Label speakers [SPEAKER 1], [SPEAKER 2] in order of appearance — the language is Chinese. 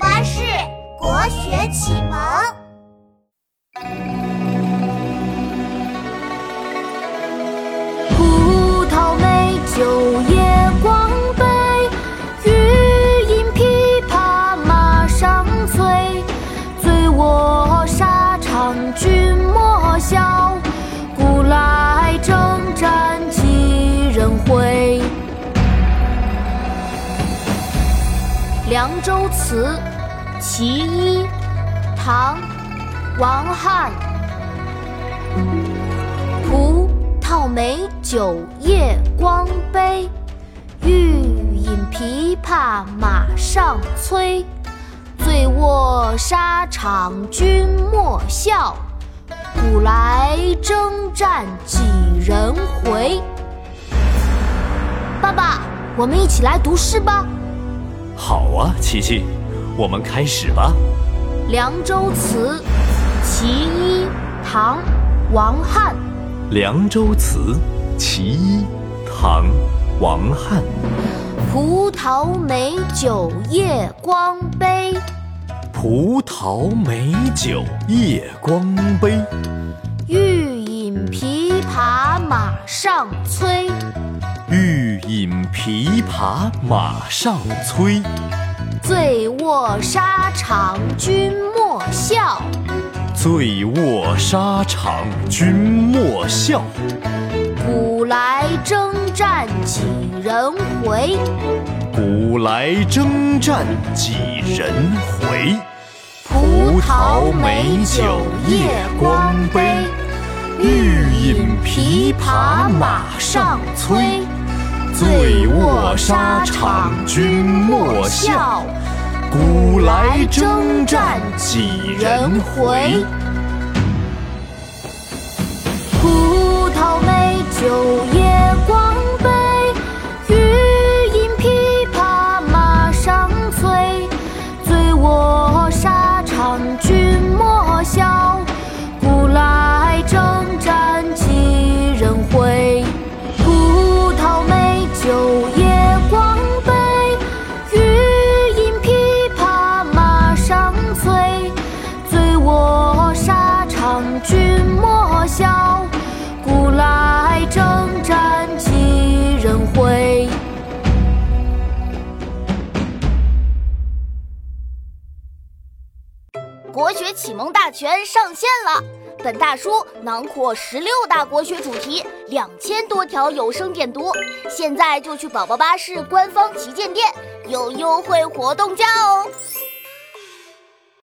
[SPEAKER 1] 巴士国学启蒙。
[SPEAKER 2] 葡萄美酒夜光杯，欲饮琵琶马上催。醉卧沙场君莫笑，古来征战几人回。《凉州词·其一》唐·王翰，葡萄美酒夜光杯，欲饮琵琶马上催。醉卧沙场君莫笑，古来征战几人回。爸爸，我们一起来读诗吧。
[SPEAKER 3] 好啊，琪琪，我们开始吧。
[SPEAKER 2] 《凉州词·其一》唐·王翰，《
[SPEAKER 3] 凉州词·其一》唐·王翰。
[SPEAKER 2] 葡萄美酒夜光杯，
[SPEAKER 3] 葡萄美酒夜光杯，
[SPEAKER 2] 欲饮琵琶马上催。
[SPEAKER 3] 欲饮琵琶马上催。
[SPEAKER 2] 醉卧沙场君莫笑，
[SPEAKER 3] 醉卧沙场君莫笑。
[SPEAKER 2] 古来征战几人回？
[SPEAKER 3] 古来征战几人回？
[SPEAKER 2] 葡萄美酒夜光杯，
[SPEAKER 3] 欲饮琵琶马上催。醉卧沙场君莫笑，古来征战几人回？
[SPEAKER 2] 沙场君莫笑，古来征战几人回？
[SPEAKER 1] 国学启蒙大全上线了，本大书囊括十六大国学主题，两千多条有声点读。现在就去宝宝巴士官方旗舰店，有优惠活动价哦！